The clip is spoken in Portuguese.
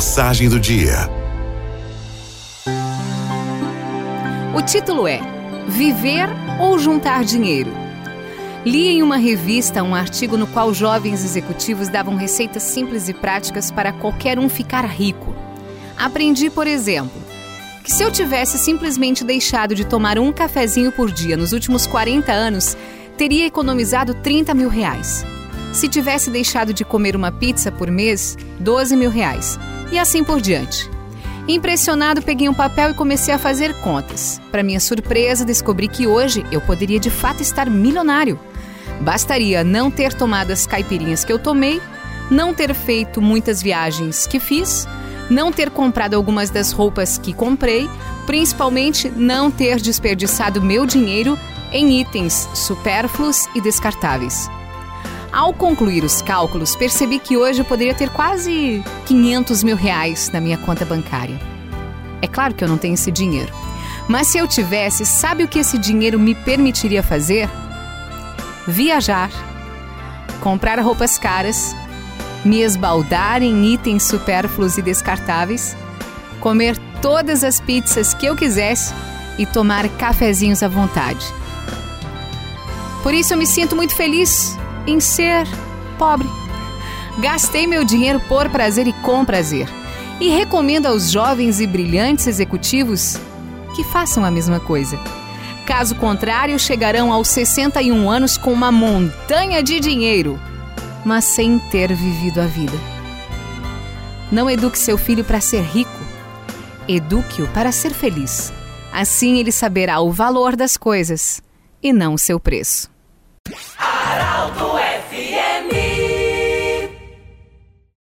Mensagem do dia. O título é Viver ou Juntar Dinheiro? Li em uma revista um artigo no qual jovens executivos davam receitas simples e práticas para qualquer um ficar rico. Aprendi, por exemplo, que se eu tivesse simplesmente deixado de tomar um cafezinho por dia nos últimos 40 anos, teria economizado 30 mil reais. Se tivesse deixado de comer uma pizza por mês, 12 mil reais. E assim por diante. Impressionado, peguei um papel e comecei a fazer contas. Para minha surpresa, descobri que hoje eu poderia de fato estar milionário. Bastaria não ter tomado as caipirinhas que eu tomei, não ter feito muitas viagens que fiz, não ter comprado algumas das roupas que comprei, principalmente não ter desperdiçado meu dinheiro em itens supérfluos e descartáveis. Ao concluir os cálculos, percebi que hoje eu poderia ter quase 500 mil reais na minha conta bancária. É claro que eu não tenho esse dinheiro, mas se eu tivesse, sabe o que esse dinheiro me permitiria fazer? Viajar, comprar roupas caras, me esbaldar em itens supérfluos e descartáveis, comer todas as pizzas que eu quisesse e tomar cafezinhos à vontade. Por isso eu me sinto muito feliz em ser pobre. Gastei meu dinheiro por prazer e com prazer. E recomendo aos jovens e brilhantes executivos que façam a mesma coisa. Caso contrário, chegarão aos 61 anos com uma montanha de dinheiro, mas sem ter vivido a vida. Não eduque seu filho para ser rico, eduque-o para ser feliz. Assim ele saberá o valor das coisas e não o seu preço. I'll